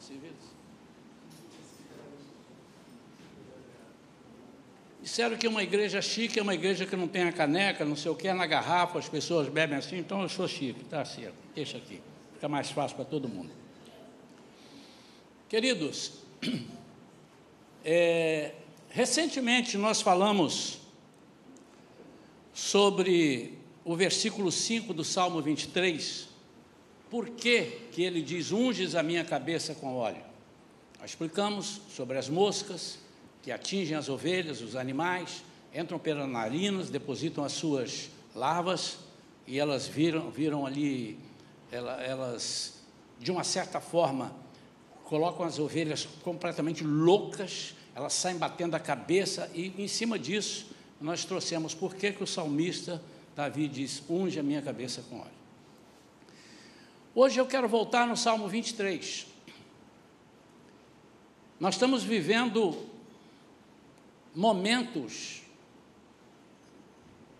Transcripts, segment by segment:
civis. Disseram que uma igreja chique é uma igreja que não tem a caneca, não sei o que, é na garrafa, as pessoas bebem assim, então eu sou chique, tá certo, deixa aqui, fica mais fácil para todo mundo. Queridos, é, recentemente nós falamos sobre o versículo 5 do Salmo 23, por que, que ele diz: Unges a minha cabeça com óleo? Nós explicamos sobre as moscas que atingem as ovelhas, os animais, entram pelas narinas, depositam as suas larvas e elas viram, viram ali, elas, de uma certa forma, colocam as ovelhas completamente loucas, elas saem batendo a cabeça e em cima disso nós trouxemos por que, que o salmista Davi diz: unge a minha cabeça com óleo. Hoje eu quero voltar no Salmo 23. Nós estamos vivendo momentos,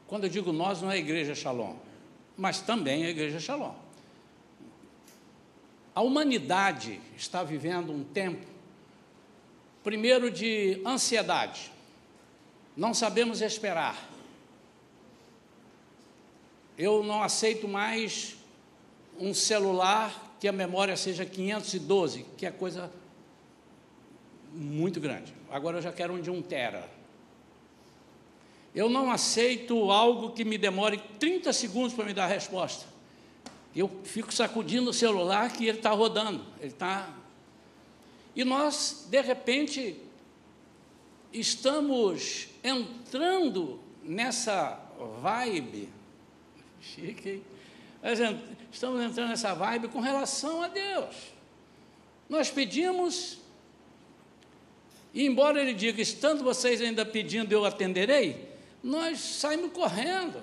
quando eu digo nós, não é a igreja Shalom, mas também a igreja Shalom. A humanidade está vivendo um tempo, primeiro, de ansiedade, não sabemos esperar. Eu não aceito mais um celular que a memória seja 512, que é coisa muito grande. Agora eu já quero um de um tera. Eu não aceito algo que me demore 30 segundos para me dar a resposta. Eu fico sacudindo o celular que ele está rodando. Ele está. E nós, de repente, estamos entrando nessa vibe Chique, hein? Estamos entrando nessa vibe com relação a Deus. Nós pedimos, e embora Ele diga, estando vocês ainda pedindo, eu atenderei, nós saímos correndo.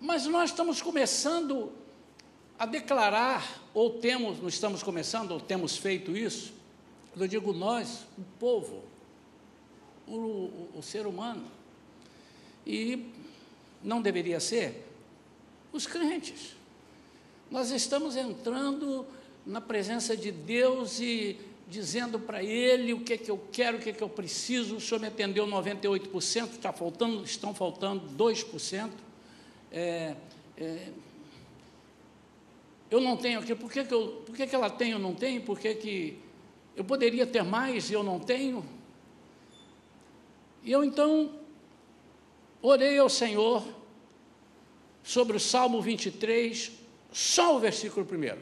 Mas nós estamos começando a declarar, ou temos, não estamos começando, ou temos feito isso, eu digo nós, o povo, o, o, o ser humano, e não deveria ser os crentes. Nós estamos entrando na presença de Deus e dizendo para Ele o que é que eu quero, o que é que eu preciso. O Senhor me atendeu 98%, está faltando, estão faltando 2%. É, é, eu não tenho aquilo, por que, que, eu, por que, que ela tem eu não tenho? Por que, que eu poderia ter mais e eu não tenho? E eu então orei ao Senhor sobre o Salmo 23, só o versículo primeiro.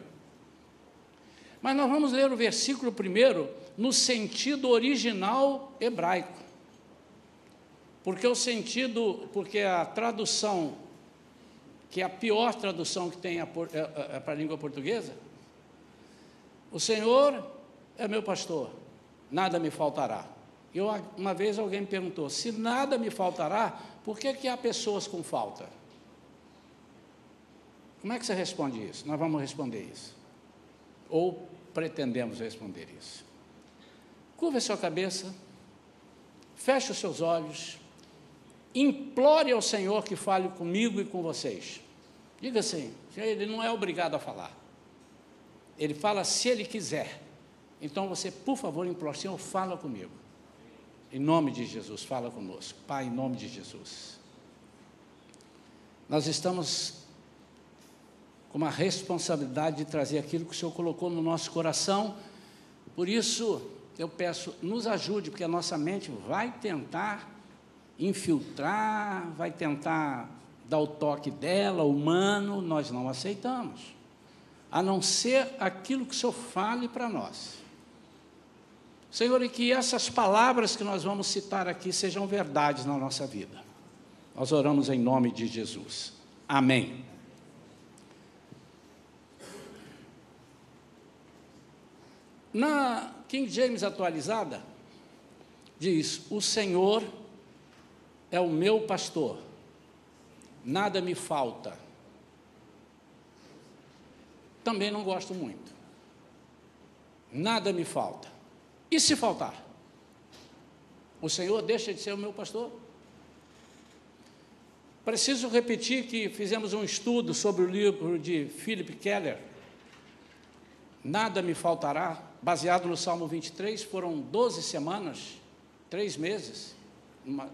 Mas nós vamos ler o versículo primeiro no sentido original hebraico. Porque o sentido, porque a tradução, que é a pior tradução que tem é, é, é para a língua portuguesa, o Senhor é meu pastor, nada me faltará. Eu, uma vez alguém me perguntou: se nada me faltará, por que, que há pessoas com falta? Como é que você responde isso? Nós vamos responder isso. Ou pretendemos responder isso. Curva sua cabeça, feche os seus olhos, implore ao Senhor que fale comigo e com vocês. Diga assim: ele não é obrigado a falar. Ele fala se ele quiser. Então você, por favor, implore, Senhor, fala comigo. Em nome de Jesus, fala conosco. Pai, em nome de Jesus. Nós estamos com uma responsabilidade de trazer aquilo que o Senhor colocou no nosso coração. Por isso, eu peço, nos ajude, porque a nossa mente vai tentar infiltrar, vai tentar dar o toque dela, humano, nós não aceitamos. A não ser aquilo que o Senhor fale para nós. Senhor, e que essas palavras que nós vamos citar aqui sejam verdades na nossa vida. Nós oramos em nome de Jesus. Amém. Na King James atualizada, diz: O Senhor é o meu pastor, nada me falta. Também não gosto muito. Nada me falta. E se faltar? O Senhor deixa de ser o meu pastor? Preciso repetir que fizemos um estudo sobre o livro de Philip Keller, nada me faltará, baseado no Salmo 23, foram 12 semanas, três meses,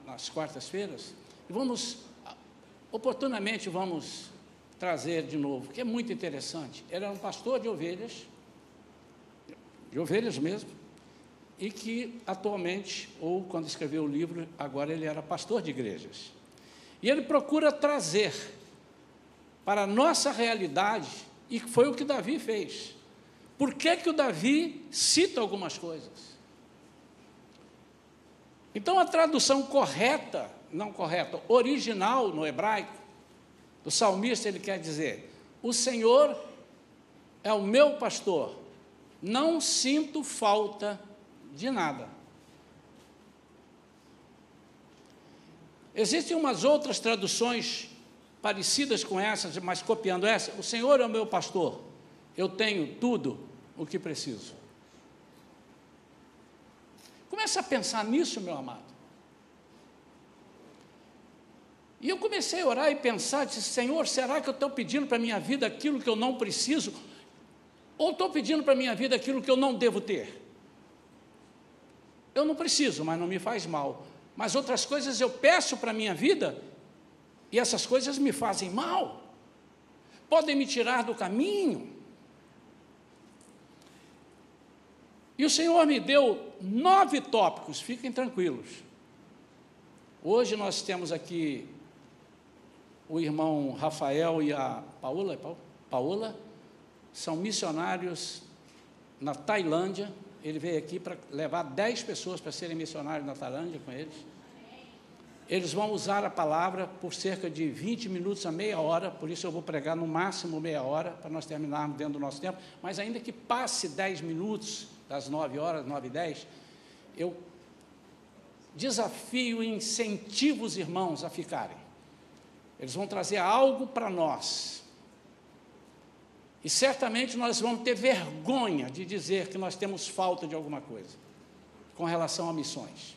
nas quartas-feiras, e vamos, oportunamente, vamos trazer de novo, que é muito interessante. Ele era um pastor de ovelhas, de ovelhas mesmo, e que atualmente, ou quando escreveu o livro, agora ele era pastor de igrejas. E ele procura trazer para a nossa realidade, e foi o que Davi fez. Por que, que o Davi cita algumas coisas? Então, a tradução correta, não correta, original no hebraico, do salmista, ele quer dizer: O Senhor é o meu pastor, não sinto falta de nada. Existem umas outras traduções parecidas com essas, mas copiando essa. O Senhor é o meu pastor, eu tenho tudo o que preciso. Comece a pensar nisso, meu amado. E eu comecei a orar e pensar, disse, Senhor, será que eu estou pedindo para a minha vida aquilo que eu não preciso? Ou estou pedindo para a minha vida aquilo que eu não devo ter? Eu não preciso, mas não me faz mal. Mas outras coisas eu peço para a minha vida e essas coisas me fazem mal. Podem me tirar do caminho. E o Senhor me deu nove tópicos, fiquem tranquilos. Hoje nós temos aqui o irmão Rafael e a Paula, é Paola são missionários na Tailândia. Ele veio aqui para levar dez pessoas para serem missionários na Tailândia com eles. Eles vão usar a palavra por cerca de 20 minutos a meia hora, por isso eu vou pregar no máximo meia hora, para nós terminarmos dentro do nosso tempo. Mas ainda que passe 10 minutos, das 9 horas, 9 e 10, eu desafio e incentivo os irmãos a ficarem. Eles vão trazer algo para nós. E certamente nós vamos ter vergonha de dizer que nós temos falta de alguma coisa com relação a missões.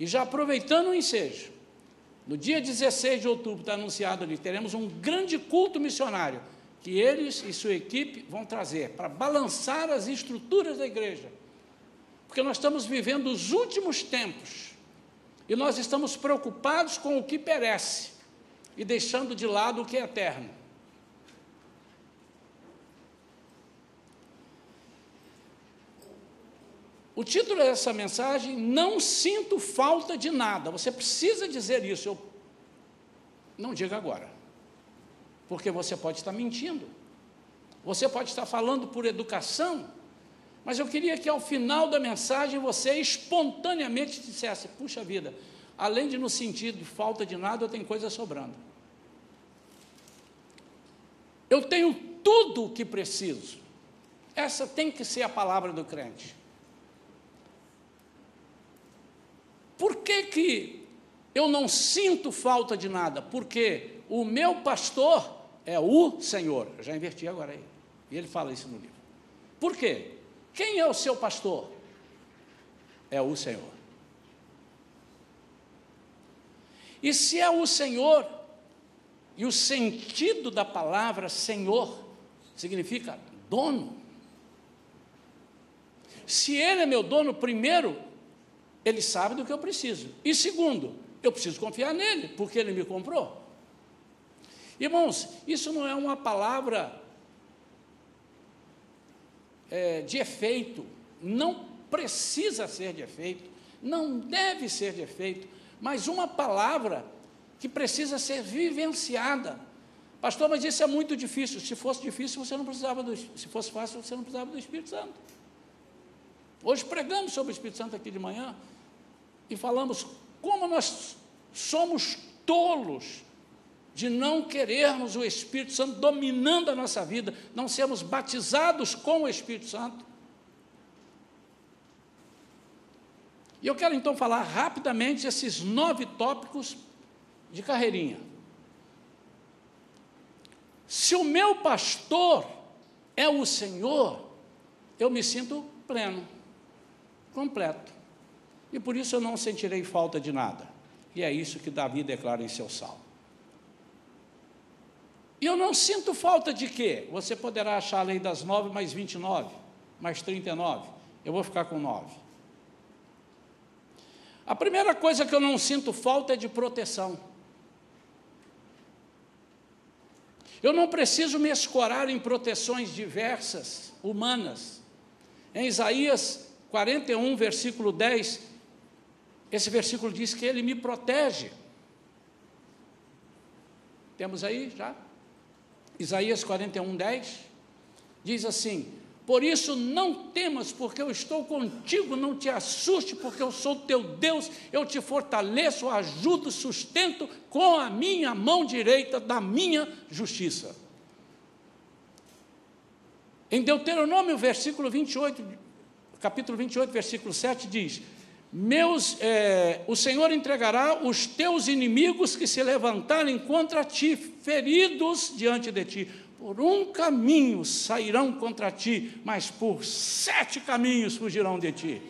E já aproveitando o ensejo, no dia 16 de outubro está anunciado ali, teremos um grande culto missionário que eles e sua equipe vão trazer para balançar as estruturas da igreja. Porque nós estamos vivendo os últimos tempos e nós estamos preocupados com o que perece e deixando de lado o que é eterno. O título dessa mensagem, Não Sinto Falta de Nada. Você precisa dizer isso. Eu não diga agora, porque você pode estar mentindo. Você pode estar falando por educação, mas eu queria que ao final da mensagem você espontaneamente dissesse: puxa vida, além de no sentido de falta de nada, eu tenho coisa sobrando. Eu tenho tudo o que preciso. Essa tem que ser a palavra do crente. Por que, que eu não sinto falta de nada? Porque o meu pastor é o Senhor. Eu já inverti agora aí. E ele fala isso no livro. Por quê? Quem é o seu pastor? É o Senhor. E se é o Senhor, e o sentido da palavra Senhor significa dono. Se Ele é meu dono, primeiro, Ele sabe do que eu preciso. E segundo, eu preciso confiar nele, porque Ele me comprou. Irmãos, isso não é uma palavra é, de efeito, não precisa ser de efeito, não deve ser de efeito, mas uma palavra que precisa ser vivenciada. Pastor, mas isso é muito difícil. Se fosse difícil, você não precisava do se fosse fácil, você não precisava do Espírito Santo. Hoje pregamos sobre o Espírito Santo aqui de manhã e falamos como nós somos tolos de não querermos o Espírito Santo dominando a nossa vida, não sermos batizados com o Espírito Santo. E eu quero então falar rapidamente esses nove tópicos de carreirinha. Se o meu pastor é o Senhor, eu me sinto pleno, completo. E por isso eu não sentirei falta de nada. E é isso que Davi declara em seu salmo. E eu não sinto falta de quê? Você poderá achar a lei das nove mais 29, mais 39. Eu vou ficar com nove. A primeira coisa que eu não sinto falta é de proteção. Eu não preciso me escorar em proteções diversas, humanas. Em Isaías 41, versículo 10, esse versículo diz que ele me protege. Temos aí já? Isaías 41, 10, diz assim: Por isso não temas, porque eu estou contigo, não te assuste, porque eu sou teu Deus, eu te fortaleço, ajudo, sustento com a minha mão direita da minha justiça. Em Deuteronômio, versículo 28, capítulo 28, versículo 7, diz: meus, é, o Senhor entregará os teus inimigos que se levantarem contra ti, feridos diante de ti. Por um caminho sairão contra ti, mas por sete caminhos fugirão de ti.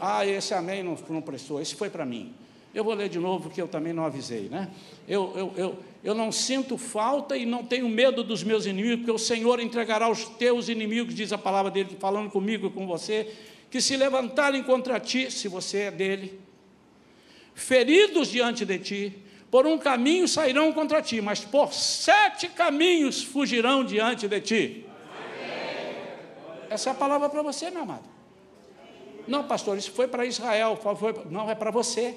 Ah, esse amém não, não prestou, esse foi para mim. Eu vou ler de novo, porque eu também não avisei, né? Eu, eu, eu, eu não sinto falta e não tenho medo dos meus inimigos, porque o Senhor entregará os teus inimigos, diz a palavra dele, falando comigo e com você, que se levantarem contra ti, se você é dele, feridos diante de ti, por um caminho sairão contra ti, mas por sete caminhos fugirão diante de ti. Essa é a palavra para você, meu amado. Não, pastor, isso foi para Israel, foi, não é para você,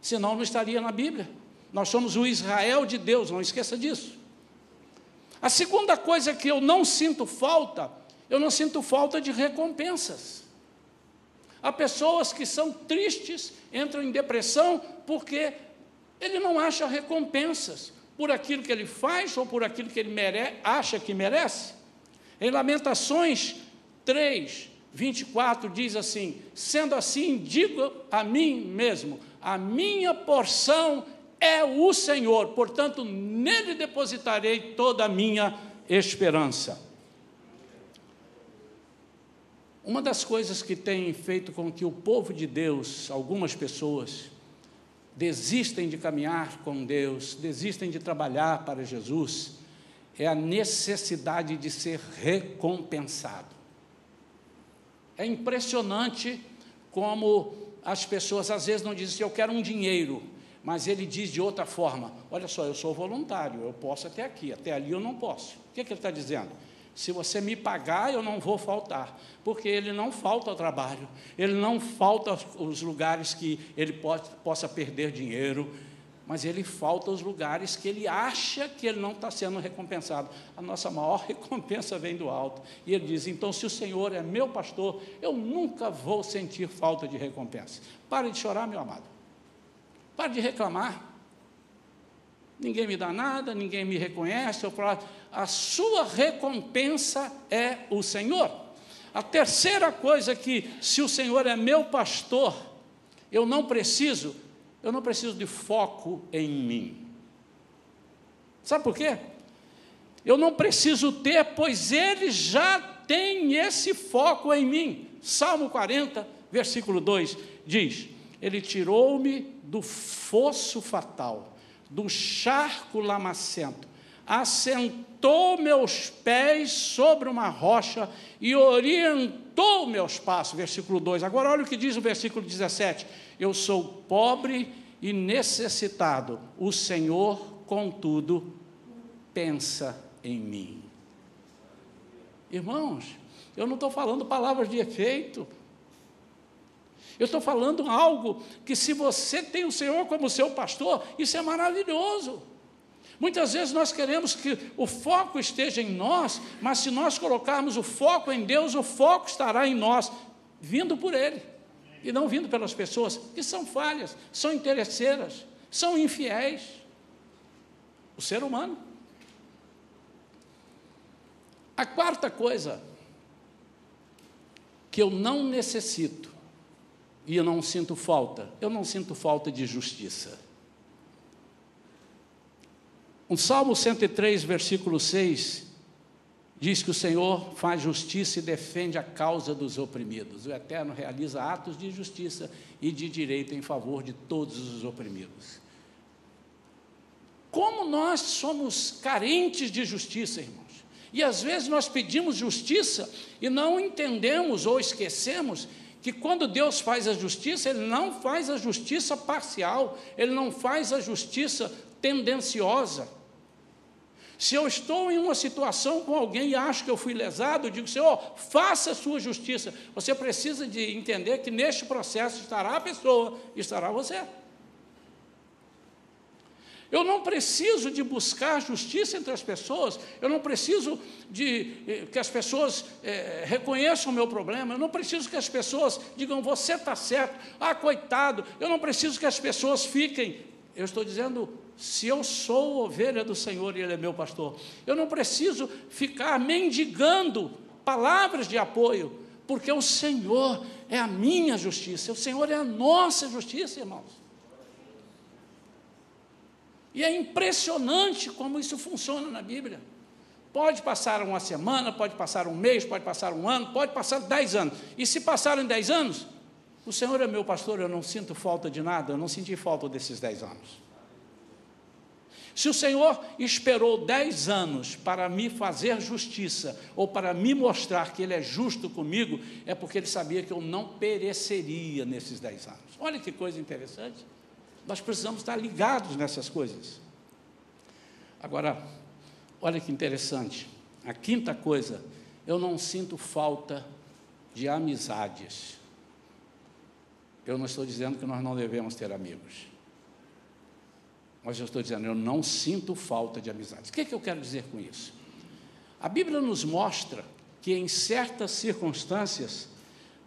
senão não estaria na Bíblia. Nós somos o Israel de Deus, não esqueça disso. A segunda coisa que eu não sinto falta, eu não sinto falta de recompensas. Há pessoas que são tristes, entram em depressão, porque ele não acha recompensas por aquilo que ele faz ou por aquilo que ele mere acha que merece. Em Lamentações 3, 24 diz assim: Sendo assim, digo a mim mesmo, a minha porção é o Senhor, portanto, nele depositarei toda a minha esperança. Uma das coisas que tem feito com que o povo de Deus, algumas pessoas, desistem de caminhar com Deus, desistem de trabalhar para Jesus, é a necessidade de ser recompensado. É impressionante como as pessoas às vezes não dizem assim, eu quero um dinheiro, mas ele diz de outra forma: olha só, eu sou voluntário, eu posso até aqui, até ali eu não posso. O que, é que ele está dizendo? Se você me pagar, eu não vou faltar, porque ele não falta ao trabalho, ele não falta os lugares que ele pode, possa perder dinheiro, mas ele falta os lugares que ele acha que ele não está sendo recompensado. A nossa maior recompensa vem do alto. E ele diz: então, se o Senhor é meu pastor, eu nunca vou sentir falta de recompensa. Pare de chorar, meu amado. Pare de reclamar. Ninguém me dá nada, ninguém me reconhece. Eu falo, a sua recompensa é o Senhor. A terceira coisa que, se o Senhor é meu pastor, eu não preciso, eu não preciso de foco em mim. Sabe por quê? Eu não preciso ter, pois Ele já tem esse foco em mim. Salmo 40, versículo 2 diz: Ele tirou-me do fosso fatal, do charco lamacento, assentou meus pés sobre uma rocha e orientou meus passos. Versículo 2. Agora, olha o que diz o versículo 17: Eu sou pobre e necessitado, o Senhor, contudo, pensa em mim. Irmãos, eu não estou falando palavras de efeito. Eu estou falando algo que, se você tem o Senhor como seu pastor, isso é maravilhoso. Muitas vezes nós queremos que o foco esteja em nós, mas se nós colocarmos o foco em Deus, o foco estará em nós, vindo por Ele, e não vindo pelas pessoas que são falhas, são interesseiras, são infiéis. O ser humano. A quarta coisa que eu não necessito e eu não sinto falta, eu não sinto falta de justiça. O Salmo 103, versículo 6, diz que o Senhor faz justiça e defende a causa dos oprimidos. O Eterno realiza atos de justiça e de direito em favor de todos os oprimidos. Como nós somos carentes de justiça, irmãos. E às vezes nós pedimos justiça e não entendemos ou esquecemos que quando Deus faz a justiça, Ele não faz a justiça parcial, Ele não faz a justiça tendenciosa. Se eu estou em uma situação com alguém e acho que eu fui lesado, eu digo, Senhor, faça a sua justiça. Você precisa de entender que neste processo estará a pessoa estará você. Eu não preciso de buscar justiça entre as pessoas, eu não preciso de eh, que as pessoas eh, reconheçam o meu problema, eu não preciso que as pessoas digam, você está certo, ah, coitado, eu não preciso que as pessoas fiquem. Eu estou dizendo, se eu sou ovelha do Senhor e Ele é meu pastor, eu não preciso ficar mendigando palavras de apoio, porque o Senhor é a minha justiça, o Senhor é a nossa justiça, irmãos. E é impressionante como isso funciona na Bíblia. Pode passar uma semana, pode passar um mês, pode passar um ano, pode passar dez anos. E se passarem dez anos, o Senhor é meu pastor, eu não sinto falta de nada, eu não senti falta desses dez anos. Se o Senhor esperou dez anos para me fazer justiça, ou para me mostrar que Ele é justo comigo, é porque Ele sabia que eu não pereceria nesses dez anos. Olha que coisa interessante. Nós precisamos estar ligados nessas coisas. Agora, olha que interessante. A quinta coisa, eu não sinto falta de amizades. Eu não estou dizendo que nós não devemos ter amigos. Mas eu estou dizendo, eu não sinto falta de amizades. O que, é que eu quero dizer com isso? A Bíblia nos mostra que em certas circunstâncias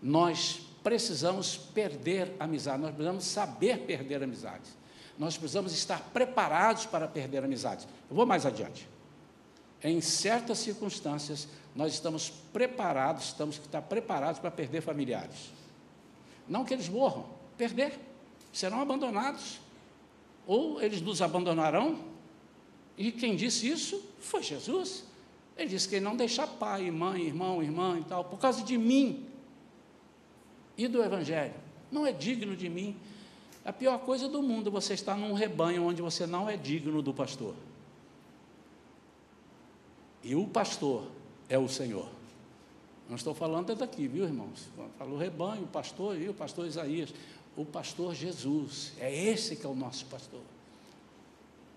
nós precisamos perder amizade, nós precisamos saber perder amizades. Nós precisamos estar preparados para perder amizades. Eu vou mais adiante. Em certas circunstâncias, nós estamos preparados, estamos que estar preparados para perder familiares. Não que eles morram, perder. Serão abandonados. Ou eles nos abandonarão. E quem disse isso foi Jesus. Ele disse que ele não deixa pai, mãe, irmão, irmã e tal, por causa de mim e do Evangelho. Não é digno de mim. A pior coisa do mundo, você está num rebanho onde você não é digno do pastor. E o pastor é o Senhor. Não estou falando daqui, viu, irmãos? Falou rebanho, pastor o pastor Isaías. O pastor Jesus. É esse que é o nosso pastor.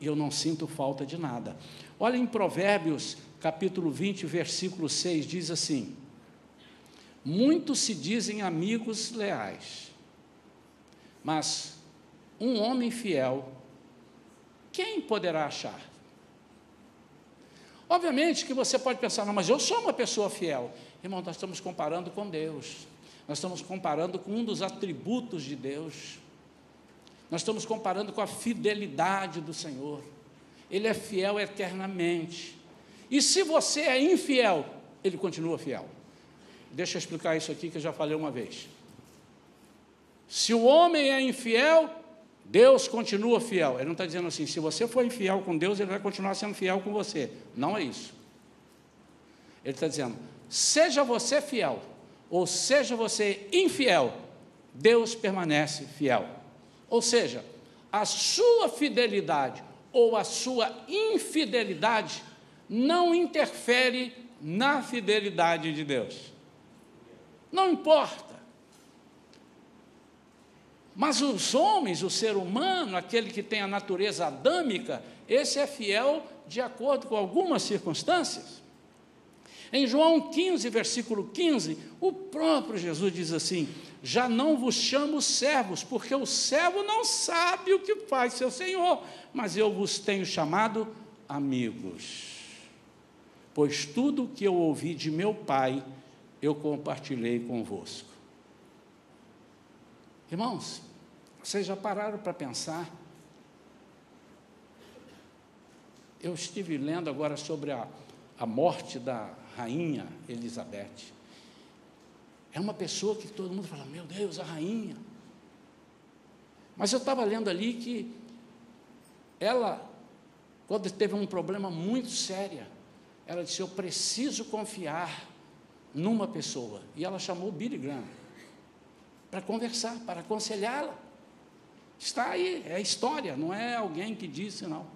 E eu não sinto falta de nada. Olha em Provérbios, capítulo 20, versículo 6, diz assim: Muitos se dizem amigos leais, mas um homem fiel, quem poderá achar? Obviamente que você pode pensar, não, mas eu sou uma pessoa fiel. Irmão, nós estamos comparando com Deus, nós estamos comparando com um dos atributos de Deus, nós estamos comparando com a fidelidade do Senhor. Ele é fiel eternamente. E se você é infiel, ele continua fiel. Deixa eu explicar isso aqui que eu já falei uma vez. Se o homem é infiel, Deus continua fiel. Ele não está dizendo assim, se você for infiel com Deus, ele vai continuar sendo fiel com você. Não é isso. Ele está dizendo, seja você fiel, ou seja você infiel, Deus permanece fiel. Ou seja, a sua fidelidade ou a sua infidelidade não interfere na fidelidade de Deus. Não importa. Mas os homens, o ser humano, aquele que tem a natureza adâmica, esse é fiel de acordo com algumas circunstâncias. Em João 15, versículo 15, o próprio Jesus diz assim: Já não vos chamo servos, porque o servo não sabe o que faz seu senhor, mas eu vos tenho chamado amigos. Pois tudo o que eu ouvi de meu Pai, eu compartilhei convosco. Irmãos, vocês já pararam para pensar? Eu estive lendo agora sobre a, a morte da rainha Elizabeth. É uma pessoa que todo mundo fala, meu Deus, a rainha. Mas eu estava lendo ali que ela, quando teve um problema muito sério, ela disse: Eu preciso confiar numa pessoa. E ela chamou Billy Graham para conversar, para aconselhá-la. Está aí, é história, não é alguém que disse, não.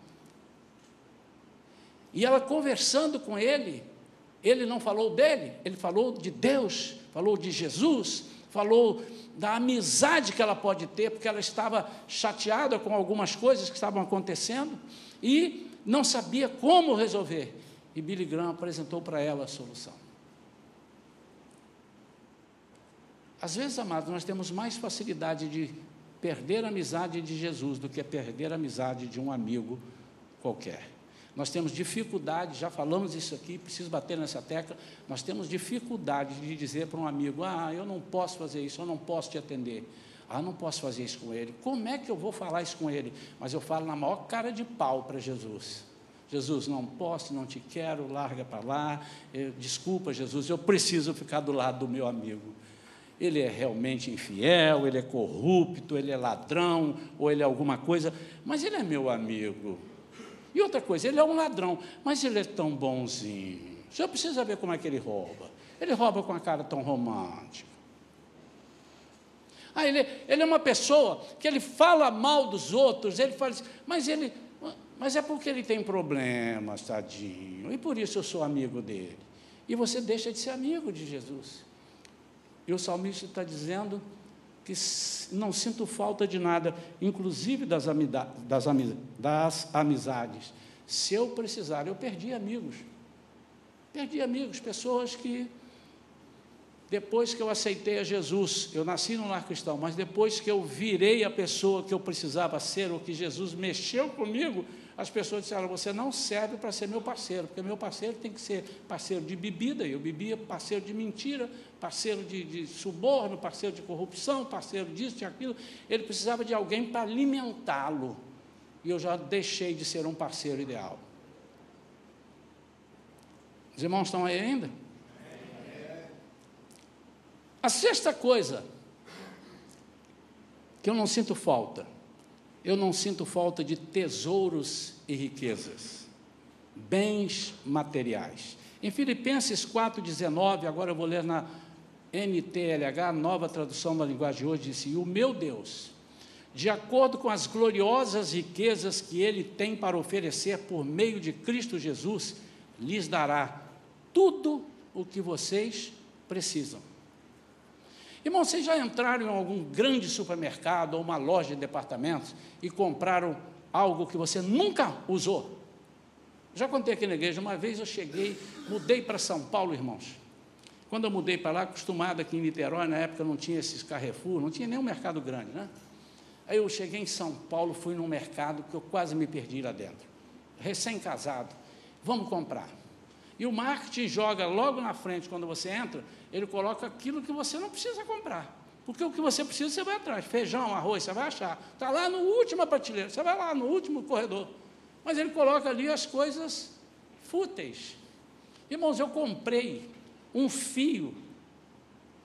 E ela conversando com ele, ele não falou dele, ele falou de Deus, falou de Jesus, falou da amizade que ela pode ter, porque ela estava chateada com algumas coisas que estavam acontecendo e não sabia como resolver. E Billy Graham apresentou para ela a solução. Às vezes, amados, nós temos mais facilidade de perder a amizade de Jesus do que perder a amizade de um amigo qualquer. Nós temos dificuldade, já falamos isso aqui, preciso bater nessa tecla. Nós temos dificuldade de dizer para um amigo: Ah, eu não posso fazer isso, eu não posso te atender. Ah, não posso fazer isso com ele. Como é que eu vou falar isso com ele? Mas eu falo na maior cara de pau para Jesus. Jesus, não posso, não te quero, larga para lá. Eu, desculpa, Jesus, eu preciso ficar do lado do meu amigo. Ele é realmente infiel, ele é corrupto, ele é ladrão, ou ele é alguma coisa, mas ele é meu amigo. E outra coisa, ele é um ladrão, mas ele é tão bonzinho. O senhor precisa ver como é que ele rouba. Ele rouba com a cara tão romântica. Ah, ele, ele é uma pessoa que ele fala mal dos outros, ele fala assim, mas ele, mas é porque ele tem problemas, tadinho, e por isso eu sou amigo dele. E você deixa de ser amigo de Jesus. E o salmista está dizendo que não sinto falta de nada, inclusive das, das, das amizades. Se eu precisar, eu perdi amigos. Perdi amigos, pessoas que, depois que eu aceitei a Jesus, eu nasci no lar cristão, mas depois que eu virei a pessoa que eu precisava ser, ou que Jesus mexeu comigo, as pessoas disseram: Você não serve para ser meu parceiro, porque meu parceiro tem que ser parceiro de bebida, e eu bebia parceiro de mentira, parceiro de, de suborno, parceiro de corrupção, parceiro disso e aquilo. Ele precisava de alguém para alimentá-lo, e eu já deixei de ser um parceiro ideal. Os irmãos estão aí ainda? A sexta coisa que eu não sinto falta eu não sinto falta de tesouros e riquezas, bens materiais. Em Filipenses 4,19, agora eu vou ler na NTLH, nova tradução da linguagem de hoje, disse: E o meu Deus, de acordo com as gloriosas riquezas que Ele tem para oferecer por meio de Cristo Jesus, lhes dará tudo o que vocês precisam. Irmão, vocês já entraram em algum grande supermercado ou uma loja de departamentos e compraram algo que você nunca usou? Já contei aqui na igreja, uma vez eu cheguei, mudei para São Paulo, irmãos. Quando eu mudei para lá, acostumado aqui em Niterói, na época não tinha esses Carrefour, não tinha nenhum mercado grande, né? Aí eu cheguei em São Paulo, fui num mercado que eu quase me perdi lá dentro. Recém-casado, vamos comprar. E o marketing joga logo na frente, quando você entra, ele coloca aquilo que você não precisa comprar. Porque o que você precisa, você vai atrás. Feijão, arroz, você vai achar. Está lá no última prateleira, você vai lá no último corredor. Mas ele coloca ali as coisas fúteis. Irmãos, eu comprei um fio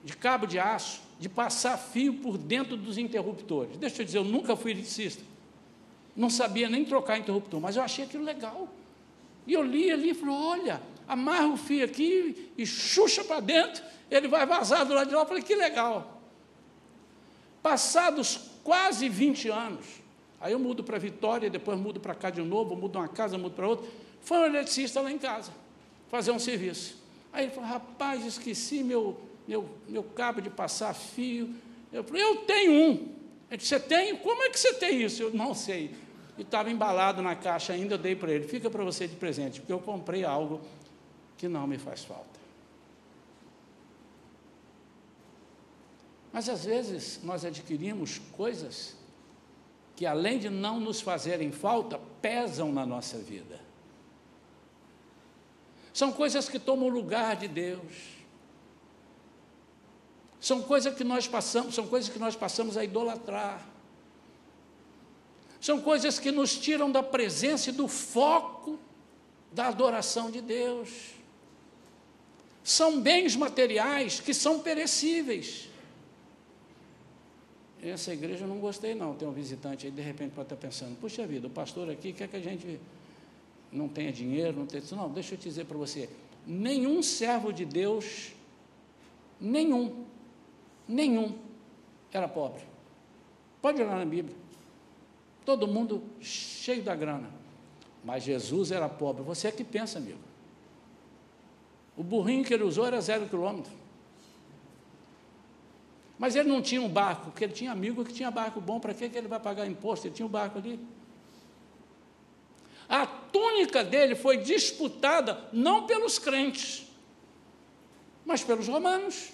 de cabo de aço, de passar fio por dentro dos interruptores. Deixa eu dizer, eu nunca fui eletricista. Não sabia nem trocar interruptor, mas eu achei aquilo legal. E eu li ali e falei: olha, amarra o fio aqui e xuxa para dentro, ele vai vazar do lado de lá. Eu falei: que legal. Passados quase 20 anos, aí eu mudo para Vitória, depois mudo para cá de novo, mudo uma casa, mudo para outra. Foi um eletricista lá em casa fazer um serviço. Aí ele falou: rapaz, esqueci meu, meu, meu cabo de passar fio. Eu falei: eu tenho um. Ele disse: você tem? Como é que você tem isso? Eu não sei e estava embalado na caixa ainda, eu dei para ele, fica para você de presente, porque eu comprei algo que não me faz falta. Mas às vezes nós adquirimos coisas que, além de não nos fazerem falta, pesam na nossa vida. São coisas que tomam lugar de Deus. São coisas que nós passamos, são coisas que nós passamos a idolatrar. São coisas que nos tiram da presença e do foco da adoração de Deus. São bens materiais que são perecíveis. Essa igreja eu não gostei, não. Tem um visitante aí, de repente, pode estar pensando: puxa vida, o pastor aqui quer que a gente não tenha dinheiro, não tenha. Não, deixa eu te dizer para você: nenhum servo de Deus, nenhum, nenhum, era pobre. Pode olhar na Bíblia. Todo mundo cheio da grana. Mas Jesus era pobre. Você é que pensa, amigo. O burrinho que ele usou era zero quilômetro. Mas ele não tinha um barco, porque ele tinha amigo que tinha barco bom. Para que ele vai pagar imposto? Ele tinha um barco ali. A túnica dele foi disputada não pelos crentes, mas pelos romanos.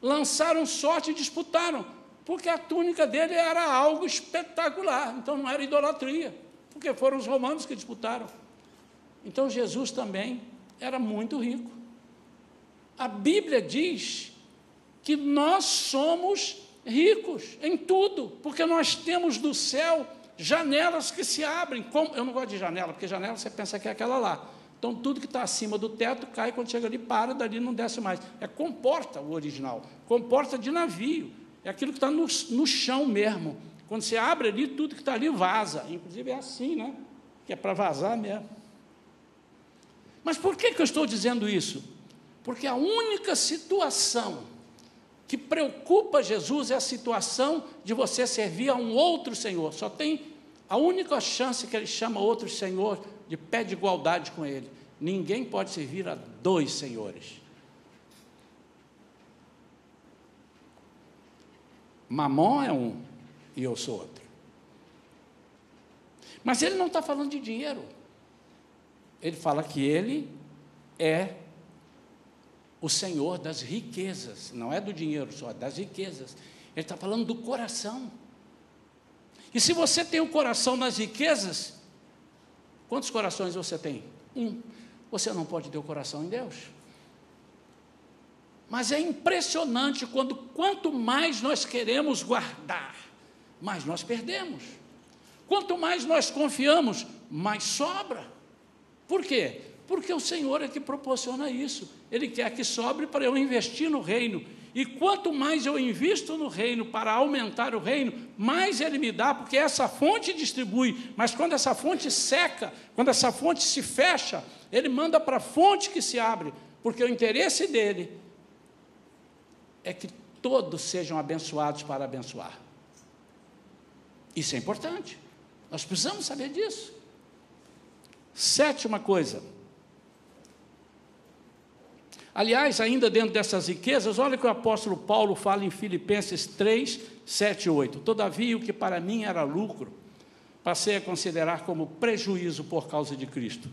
Lançaram sorte e disputaram, porque a túnica dele era algo espetacular, então não era idolatria, porque foram os romanos que disputaram. Então Jesus também era muito rico. A Bíblia diz que nós somos ricos em tudo, porque nós temos do céu janelas que se abrem. Como, eu não gosto de janela, porque janela você pensa que é aquela lá. Então, tudo que está acima do teto cai, quando chega ali, para, dali não desce mais. É comporta o original, comporta de navio. É aquilo que está no, no chão mesmo. Quando você abre ali, tudo que está ali vaza. Inclusive é assim, né? Que é para vazar mesmo. Mas por que, que eu estou dizendo isso? Porque a única situação que preocupa Jesus é a situação de você servir a um outro Senhor. Só tem a única chance que ele chama outro Senhor de pé de igualdade com ele. Ninguém pode servir a dois senhores. Mamon é um e eu sou outro. Mas ele não está falando de dinheiro. Ele fala que ele é o Senhor das riquezas, não é do dinheiro só, é das riquezas. Ele está falando do coração. E se você tem o coração nas riquezas, quantos corações você tem? Um. Você não pode ter o coração em Deus. Mas é impressionante quando quanto mais nós queremos guardar, mais nós perdemos. Quanto mais nós confiamos, mais sobra. Por quê? Porque o Senhor é que proporciona isso. Ele quer que sobre para eu investir no reino. E quanto mais eu invisto no reino para aumentar o reino, mais ele me dá, porque essa fonte distribui. Mas quando essa fonte seca, quando essa fonte se fecha, ele manda para a fonte que se abre, porque o interesse dele é que todos sejam abençoados para abençoar. Isso é importante. Nós precisamos saber disso. Sétima coisa Aliás, ainda dentro dessas riquezas, olha o que o apóstolo Paulo fala em Filipenses 3, 7 e 8. Todavia, o que para mim era lucro, passei a considerar como prejuízo por causa de Cristo.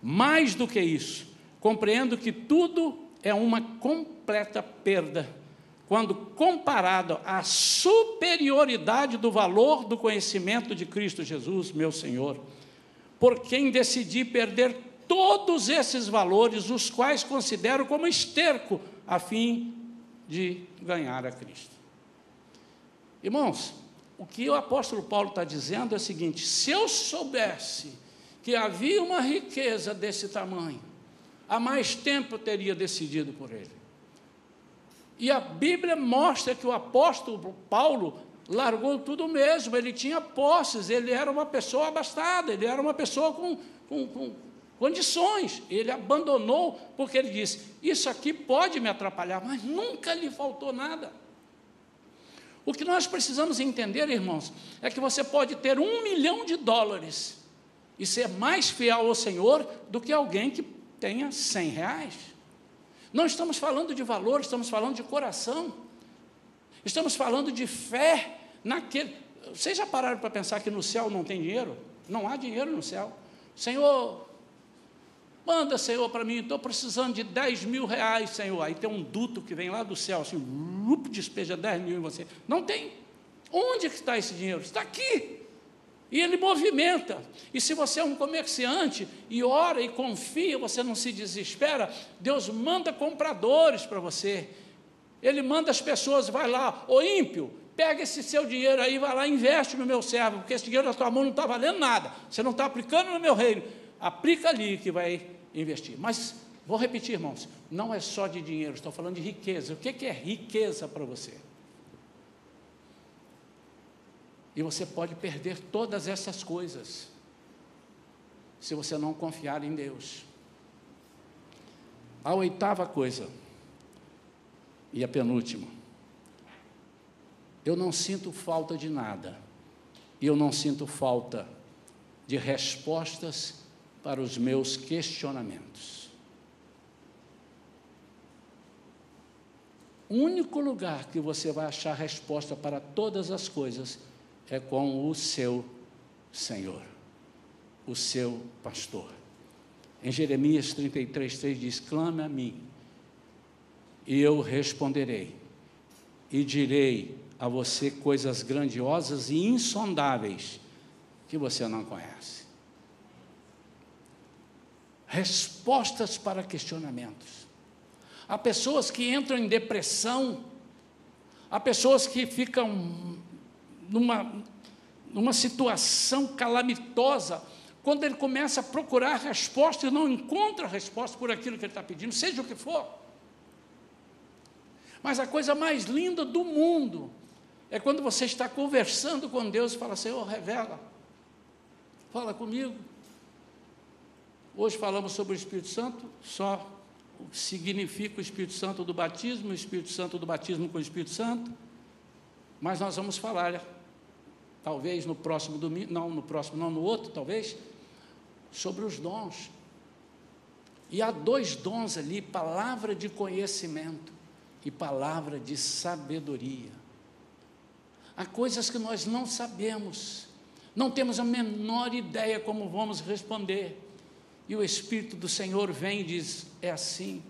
Mais do que isso, compreendo que tudo é uma completa perda quando comparado à superioridade do valor do conhecimento de Cristo Jesus, meu Senhor, por quem decidi perder todos esses valores, os quais considero como esterco, a fim de ganhar a Cristo. Irmãos, o que o apóstolo Paulo está dizendo é o seguinte: se eu soubesse que havia uma riqueza desse tamanho, há mais tempo eu teria decidido por ele. E a Bíblia mostra que o apóstolo Paulo largou tudo mesmo, ele tinha posses, ele era uma pessoa abastada, ele era uma pessoa com, com, com condições. Ele abandonou porque ele disse: Isso aqui pode me atrapalhar, mas nunca lhe faltou nada. O que nós precisamos entender, irmãos, é que você pode ter um milhão de dólares e ser mais fiel ao Senhor do que alguém que tenha cem reais. Não estamos falando de valor, estamos falando de coração. Estamos falando de fé naquele. Vocês já pararam para pensar que no céu não tem dinheiro? Não há dinheiro no céu. Senhor, Manda, Senhor, para mim, estou precisando de 10 mil reais, Senhor. Aí tem um duto que vem lá do céu, assim, um despeja 10 mil em você. Não tem. Onde é que está esse dinheiro? Está aqui. E ele movimenta. E se você é um comerciante e ora e confia, você não se desespera, Deus manda compradores para você. Ele manda as pessoas, vai lá, ô ímpio, pega esse seu dinheiro aí, vai lá, investe no meu servo, porque esse dinheiro na tua mão não está valendo nada. Você não está aplicando no meu reino. Aplica ali que vai investir. Mas, vou repetir, irmãos, não é só de dinheiro, estou falando de riqueza. O que é riqueza para você? E você pode perder todas essas coisas se você não confiar em Deus. A oitava coisa, e a penúltima, eu não sinto falta de nada, e eu não sinto falta de respostas para os meus questionamentos. O único lugar que você vai achar resposta para todas as coisas é com o seu Senhor, o seu pastor. Em Jeremias 33, 3 diz: Clame a mim, e eu responderei, e direi a você coisas grandiosas e insondáveis que você não conhece. Respostas para questionamentos. Há pessoas que entram em depressão, há pessoas que ficam numa, numa situação calamitosa, quando ele começa a procurar resposta e não encontra resposta por aquilo que ele está pedindo, seja o que for. Mas a coisa mais linda do mundo é quando você está conversando com Deus e fala, Senhor, revela, fala comigo. Hoje falamos sobre o Espírito Santo, só o que significa o Espírito Santo do batismo, o Espírito Santo do batismo com o Espírito Santo, mas nós vamos falar, talvez no próximo domingo, não no próximo, não no outro, talvez, sobre os dons. E há dois dons ali: palavra de conhecimento e palavra de sabedoria. Há coisas que nós não sabemos, não temos a menor ideia como vamos responder. E o Espírito do Senhor vem e diz: é assim.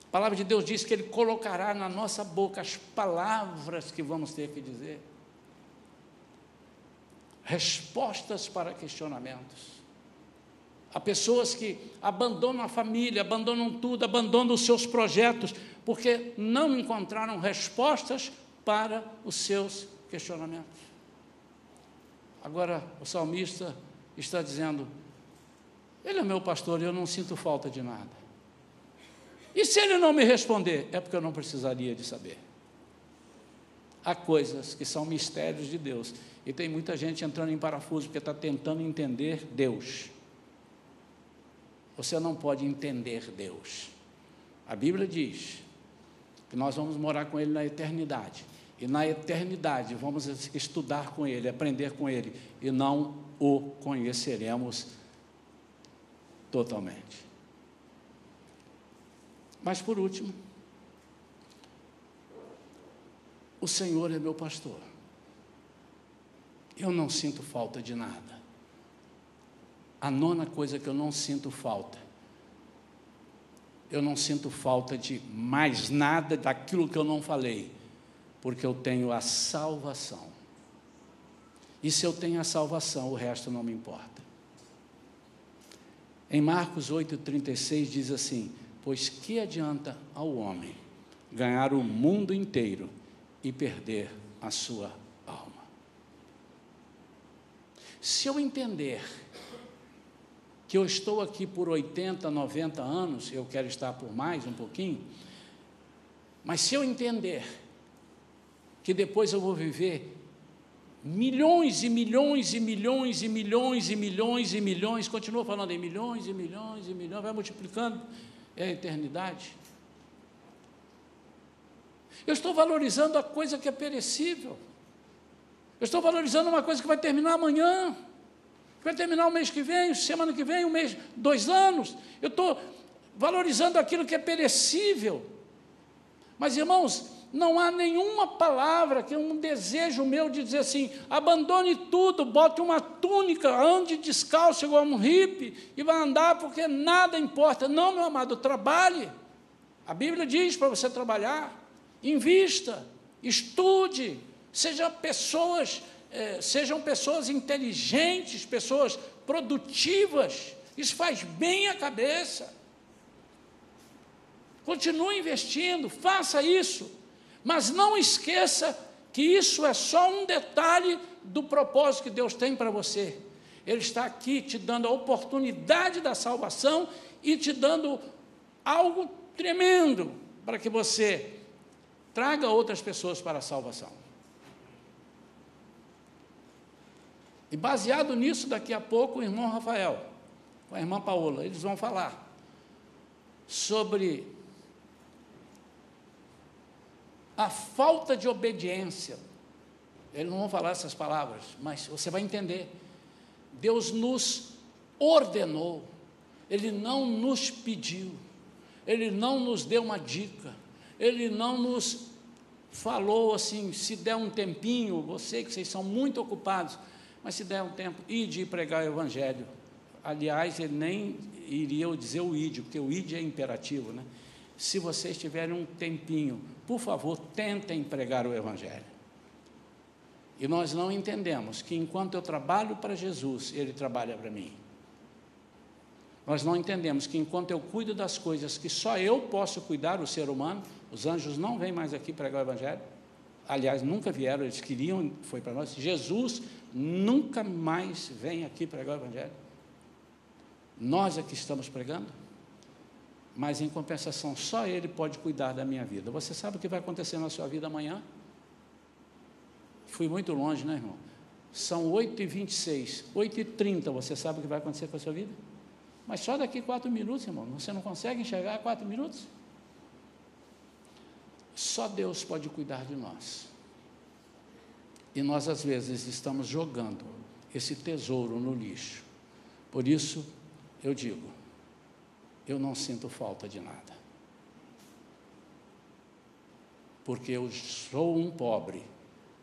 A palavra de Deus diz que Ele colocará na nossa boca as palavras que vamos ter que dizer. Respostas para questionamentos. Há pessoas que abandonam a família, abandonam tudo, abandonam os seus projetos, porque não encontraram respostas para os seus questionamentos. Agora, o salmista está dizendo: Ele é meu pastor e eu não sinto falta de nada. E se ele não me responder, é porque eu não precisaria de saber. Há coisas que são mistérios de Deus, e tem muita gente entrando em parafuso porque está tentando entender Deus. Você não pode entender Deus. A Bíblia diz que nós vamos morar com Ele na eternidade. E na eternidade vamos estudar com Ele, aprender com Ele, e não o conheceremos totalmente. Mas por último, o Senhor é meu pastor. Eu não sinto falta de nada. A nona coisa que eu não sinto falta. Eu não sinto falta de mais nada daquilo que eu não falei, porque eu tenho a salvação. E se eu tenho a salvação, o resto não me importa. Em Marcos 8,36 diz assim: Pois que adianta ao homem ganhar o mundo inteiro e perder a sua alma? Se eu entender que eu estou aqui por 80, 90 anos, eu quero estar por mais um pouquinho, mas se eu entender que depois eu vou viver milhões e milhões e milhões e milhões e milhões e milhões, continua falando em milhões e milhões e milhões, vai multiplicando, é a eternidade. Eu estou valorizando a coisa que é perecível. Eu estou valorizando uma coisa que vai terminar amanhã vai terminar o mês que vem, semana que vem, um mês, dois anos. Eu estou valorizando aquilo que é perecível. Mas, irmãos, não há nenhuma palavra que um desejo meu de dizer assim: abandone tudo, bote uma túnica, ande descalço igual um hippie e vai andar porque nada importa. Não, meu amado, trabalhe. A Bíblia diz para você trabalhar, invista, estude, sejam pessoas é, sejam pessoas inteligentes, pessoas produtivas. Isso faz bem à cabeça. Continue investindo, faça isso, mas não esqueça que isso é só um detalhe do propósito que Deus tem para você. Ele está aqui te dando a oportunidade da salvação e te dando algo tremendo para que você traga outras pessoas para a salvação. E baseado nisso, daqui a pouco, o irmão Rafael, com a irmã Paola, eles vão falar sobre a falta de obediência. Eles não vão falar essas palavras, mas você vai entender. Deus nos ordenou, Ele não nos pediu, Ele não nos deu uma dica, Ele não nos falou assim: se der um tempinho, você que vocês são muito ocupados, mas se der um tempo, ide pregar o Evangelho. Aliás, ele nem iria dizer o ide, porque o ide é imperativo, né? Se vocês tiverem um tempinho, por favor, tentem pregar o Evangelho. E nós não entendemos que enquanto eu trabalho para Jesus, Ele trabalha para mim. Nós não entendemos que enquanto eu cuido das coisas que só eu posso cuidar, o ser humano, os anjos não vêm mais aqui pregar o Evangelho. Aliás, nunca vieram, eles queriam, foi para nós. Jesus nunca mais vem aqui pregar o Evangelho. Nós aqui estamos pregando, mas em compensação, só Ele pode cuidar da minha vida. Você sabe o que vai acontecer na sua vida amanhã? Fui muito longe, né, irmão? São 8h26, 8h30, você sabe o que vai acontecer com a sua vida? Mas só daqui quatro minutos, irmão. Você não consegue enxergar quatro minutos? Só Deus pode cuidar de nós. E nós, às vezes, estamos jogando esse tesouro no lixo. Por isso, eu digo: eu não sinto falta de nada. Porque eu sou um pobre,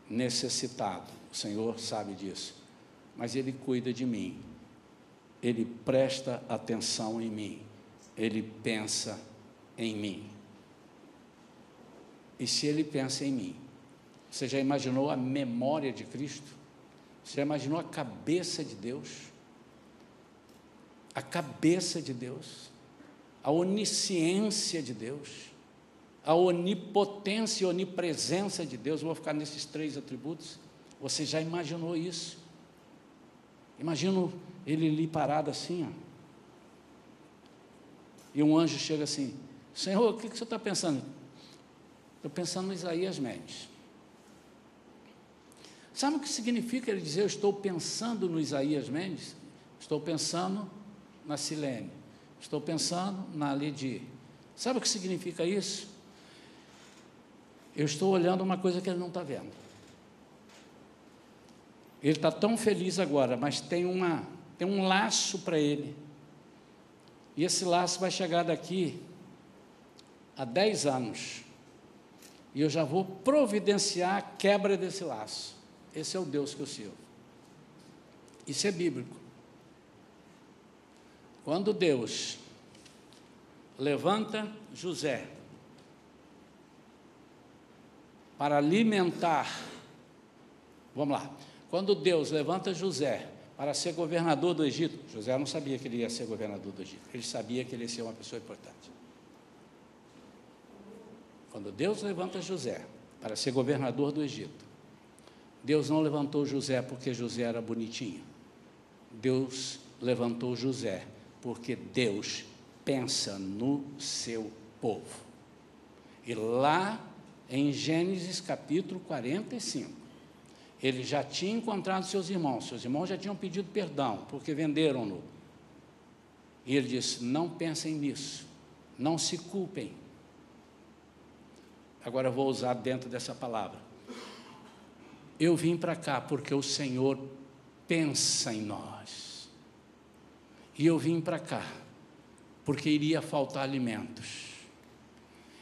necessitado. O Senhor sabe disso. Mas Ele cuida de mim ele presta atenção em mim, ele pensa em mim. E se ele pensa em mim, você já imaginou a memória de Cristo? Você já imaginou a cabeça de Deus? A cabeça de Deus, a onisciência de Deus, a onipotência e onipresença de Deus. vou ficar nesses três atributos. Você já imaginou isso? Imagino ele ali parado assim, ó. E um anjo chega assim: Senhor, o que, que você está pensando? Estou pensando no Isaías Mendes. Sabe o que significa ele dizer eu estou pensando no Isaías Mendes? Estou pensando na Silene. Estou pensando na Ledi. Sabe o que significa isso? Eu estou olhando uma coisa que ele não está vendo. Ele está tão feliz agora, mas tem uma tem um laço para ele. E esse laço vai chegar daqui a 10 anos. E eu já vou providenciar a quebra desse laço. Esse é o Deus que eu sirvo. Isso é bíblico. Quando Deus levanta José para alimentar, vamos lá, quando Deus levanta José para ser governador do Egito. José não sabia que ele ia ser governador do Egito, ele sabia que ele ia ser uma pessoa importante. Quando Deus levanta José para ser governador do Egito, Deus não levantou José porque José era bonitinho. Deus levantou José porque Deus pensa no seu povo. E lá em Gênesis capítulo 45, ele já tinha encontrado seus irmãos, seus irmãos já tinham pedido perdão, porque venderam-no. E ele disse: Não pensem nisso, não se culpem. Agora eu vou usar dentro dessa palavra. Eu vim para cá porque o Senhor pensa em nós. E eu vim para cá porque iria faltar alimentos.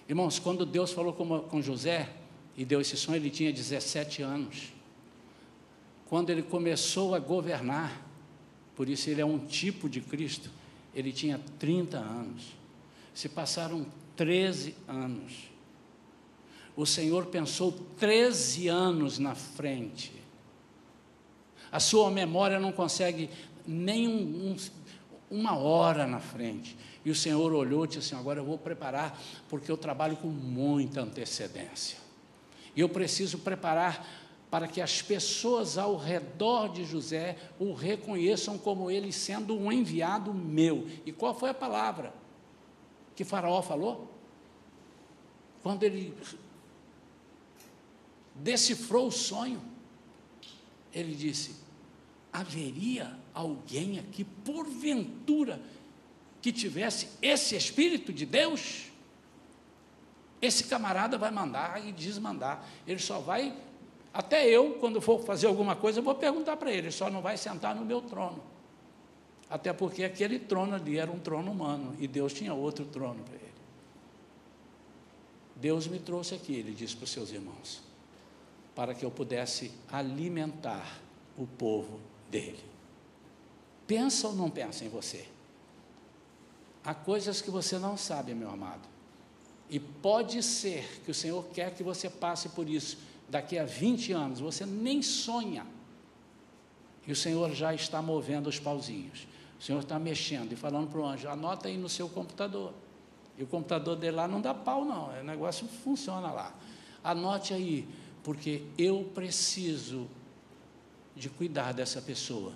Irmãos, quando Deus falou com, com José e deu esse sonho, ele tinha 17 anos quando ele começou a governar, por isso ele é um tipo de Cristo, ele tinha 30 anos. Se passaram 13 anos. O Senhor pensou 13 anos na frente. A sua memória não consegue nem um, um, uma hora na frente. E o Senhor olhou e disse assim: agora eu vou preparar, porque eu trabalho com muita antecedência. E eu preciso preparar para que as pessoas ao redor de José o reconheçam como ele sendo um enviado meu. E qual foi a palavra que Faraó falou? Quando ele decifrou o sonho, ele disse: haveria alguém aqui, porventura, que tivesse esse Espírito de Deus? Esse camarada vai mandar e desmandar, ele só vai Até eu, quando for fazer alguma coisa, vou perguntar para ele, só não vai sentar no meu trono. Até porque aquele trono ali era um trono humano e Deus tinha outro trono para ele. Deus me trouxe aqui, ele disse para os seus irmãos, para que eu pudesse alimentar o povo dele. Pensa ou não pensa em você? Há coisas que você não sabe, meu amado. E pode ser que o Senhor quer que você passe por isso daqui a 20 anos, você nem sonha. E o Senhor já está movendo os pauzinhos. O Senhor está mexendo e falando para o anjo: anota aí no seu computador. E o computador dele lá não dá pau, não. O negócio funciona lá. Anote aí, porque eu preciso de cuidar dessa pessoa.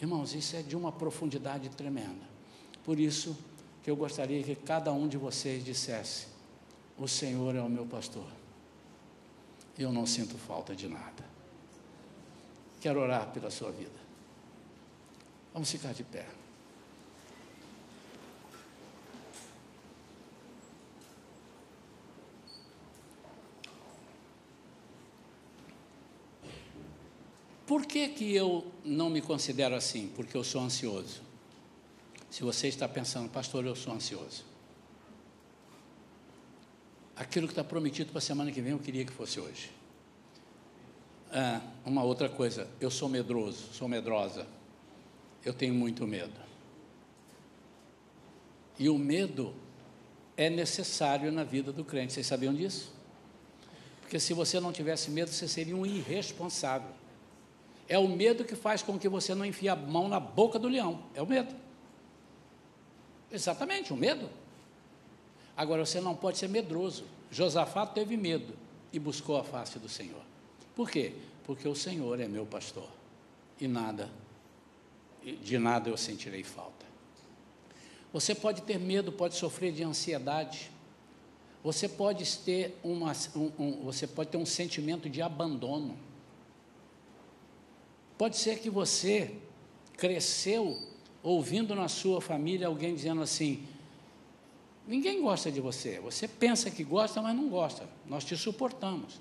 Irmãos, isso é de uma profundidade tremenda. Por isso que eu gostaria que cada um de vocês dissesse: O Senhor é o meu pastor. Eu não sinto falta de nada. Quero orar pela sua vida. Vamos ficar de pé. Por que, que eu não me considero assim? Porque eu sou ansioso. Se você está pensando, pastor, eu sou ansioso. Aquilo que está prometido para a semana que vem, eu queria que fosse hoje. Ah, uma outra coisa, eu sou medroso, sou medrosa eu tenho muito medo. E o medo é necessário na vida do crente. Vocês sabiam disso? Porque se você não tivesse medo, você seria um irresponsável. É o medo que faz com que você não enfie a mão na boca do leão. É o medo. Exatamente, o medo. Agora você não pode ser medroso. Josafá teve medo e buscou a face do Senhor. Por quê? Porque o Senhor é meu pastor e nada de nada eu sentirei falta. Você pode ter medo, pode sofrer de ansiedade, você pode ter, uma, um, um, você pode ter um sentimento de abandono. Pode ser que você cresceu ouvindo na sua família alguém dizendo assim: ninguém gosta de você, você pensa que gosta, mas não gosta, nós te suportamos.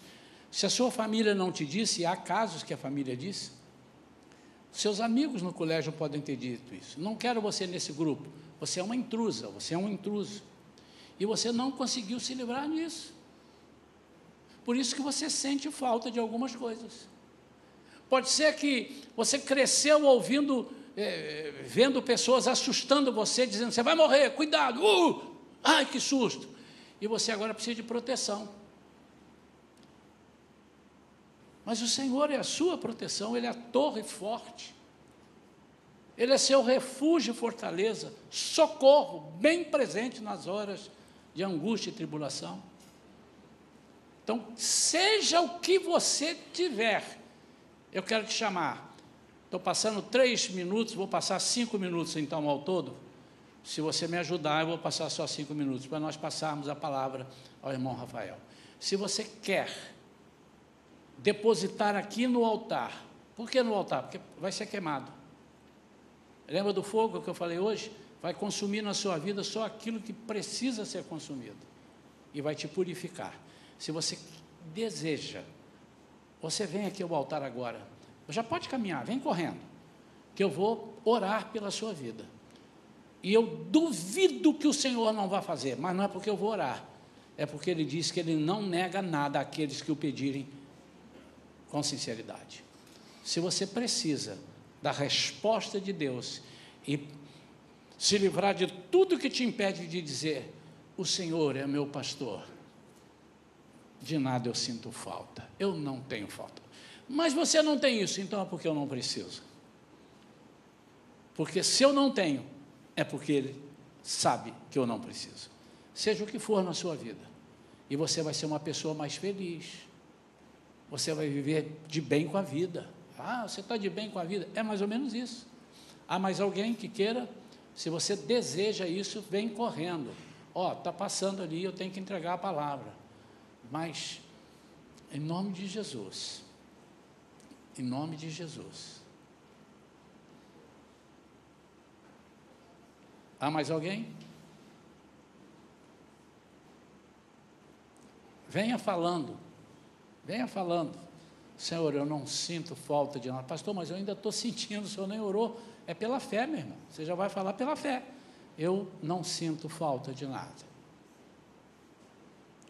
Se a sua família não te disse, há casos que a família disse, seus amigos no colégio podem ter dito isso. Não quero você nesse grupo. Você é uma intrusa, você é um intruso. E você não conseguiu se livrar disso. Por isso que você sente falta de algumas coisas. Pode ser que você cresceu ouvindo, é, vendo pessoas assustando você, dizendo: você vai morrer, cuidado, uh! ai que susto. E você agora precisa de proteção. Mas o Senhor é a sua proteção, Ele é a torre forte. Ele é seu refúgio e fortaleza, socorro bem presente nas horas de angústia e tribulação. Então, seja o que você tiver, eu quero te chamar. Estou passando três minutos, vou passar cinco minutos então ao todo. Se você me ajudar, eu vou passar só cinco minutos, para nós passarmos a palavra ao irmão Rafael. Se você quer depositar aqui no altar. Por que no altar? Porque vai ser queimado. Lembra do fogo que eu falei hoje? Vai consumir na sua vida só aquilo que precisa ser consumido e vai te purificar. Se você deseja, você vem aqui ao altar agora. Já pode caminhar, vem correndo, que eu vou orar pela sua vida. E eu duvido que o Senhor não vá fazer, mas não é porque eu vou orar, é porque Ele diz que Ele não nega nada àqueles que o pedirem com sinceridade. Se você precisa da resposta de Deus e se livrar de tudo que te impede de dizer: O Senhor é meu pastor, de nada eu sinto falta, eu não tenho falta. Mas você não tem isso, então é porque eu não preciso. Porque se eu não tenho, é porque Ele sabe que eu não preciso. Seja o que for na sua vida, e você vai ser uma pessoa mais feliz você vai viver de bem com a vida. Ah, você está de bem com a vida? É mais ou menos isso. Há mais alguém que queira? Se você deseja isso, vem correndo. Ó, oh, está passando ali, eu tenho que entregar a palavra. Mas, em nome de Jesus, em nome de Jesus. Há mais alguém? Venha falando. Venha falando. Senhor, eu não sinto falta de nada. Pastor, mas eu ainda estou sentindo, o Senhor nem orou. É pela fé, meu irmão. Você já vai falar pela fé. Eu não sinto falta de nada.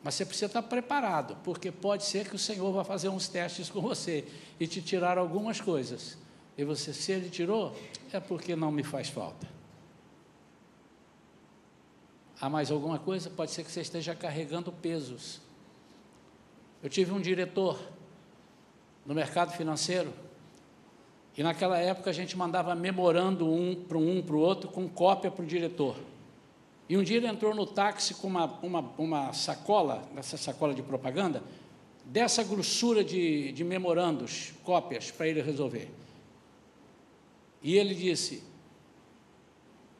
Mas você precisa estar preparado, porque pode ser que o Senhor vá fazer uns testes com você e te tirar algumas coisas. E você, se Ele tirou, é porque não me faz falta. Há mais alguma coisa? Pode ser que você esteja carregando pesos. Eu tive um diretor no mercado financeiro e naquela época a gente mandava memorando um para um para o outro com cópia para o diretor. E um dia ele entrou no táxi com uma, uma, uma sacola, essa sacola de propaganda, dessa grossura de, de memorandos, cópias, para ele resolver. E ele disse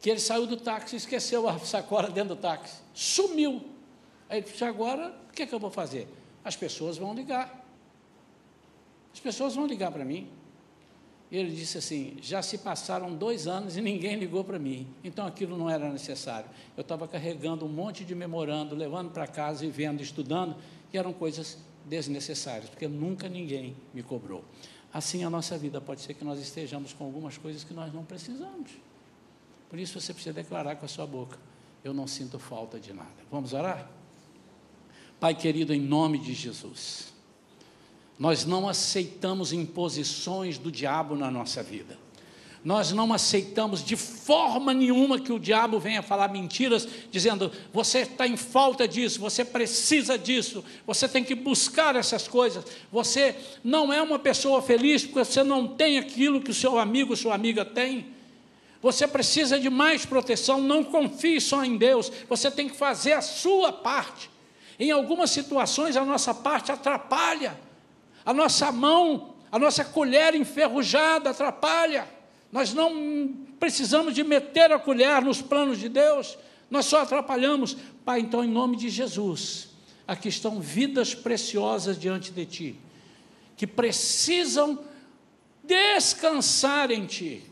que ele saiu do táxi esqueceu a sacola dentro do táxi. Sumiu. Aí ele disse, agora, o que, é que eu vou fazer? As pessoas vão ligar. As pessoas vão ligar para mim. Ele disse assim: já se passaram dois anos e ninguém ligou para mim, então aquilo não era necessário. Eu estava carregando um monte de memorando, levando para casa e vendo, estudando, e eram coisas desnecessárias, porque nunca ninguém me cobrou. Assim a nossa vida pode ser que nós estejamos com algumas coisas que nós não precisamos. Por isso você precisa declarar com a sua boca: Eu não sinto falta de nada. Vamos orar? Pai querido, em nome de Jesus. Nós não aceitamos imposições do diabo na nossa vida. Nós não aceitamos de forma nenhuma que o diabo venha falar mentiras, dizendo: você está em falta disso, você precisa disso, você tem que buscar essas coisas. Você não é uma pessoa feliz porque você não tem aquilo que o seu amigo, sua amiga tem. Você precisa de mais proteção, não confie só em Deus, você tem que fazer a sua parte. Em algumas situações, a nossa parte atrapalha. A nossa mão, a nossa colher enferrujada atrapalha. Nós não precisamos de meter a colher nos planos de Deus, nós só atrapalhamos. Pai, então, em nome de Jesus, aqui estão vidas preciosas diante de Ti, que precisam descansar em Ti.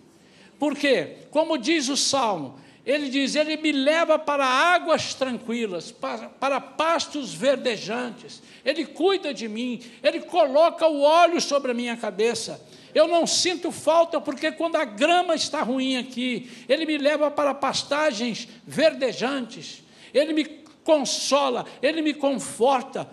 Porque, como diz o Salmo, ele diz: Ele me leva para águas tranquilas, para, para, pastos verdejantes. Ele cuida de mim, Ele coloca o óleo sobre a minha cabeça. Eu não sinto falta, porque quando a grama está ruim aqui, Ele me leva para pastagens verdejantes. Ele me consola, Ele me conforta.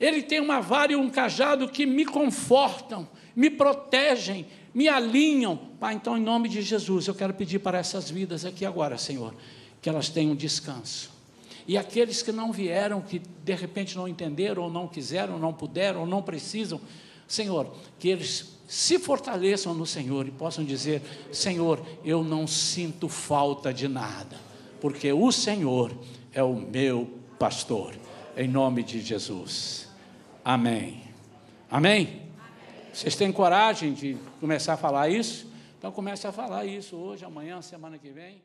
Ele tem uma vara e um cajado que me confortam, me protegem, me alinham. Pai, então, em nome de Jesus, eu quero pedir para essas vidas aqui agora, Senhor, que elas tenham descanso. E aqueles que não vieram, que de repente não entenderam, ou não quiseram, ou não puderam, ou não precisam, Senhor, que eles se fortaleçam no Senhor e possam dizer: Senhor, eu não sinto falta de nada, porque o Senhor é o meu pastor. Em nome de Jesus. Amém. Amém. Vocês têm coragem de começar a falar isso? Então comece a falar isso hoje, amanhã, semana que vem.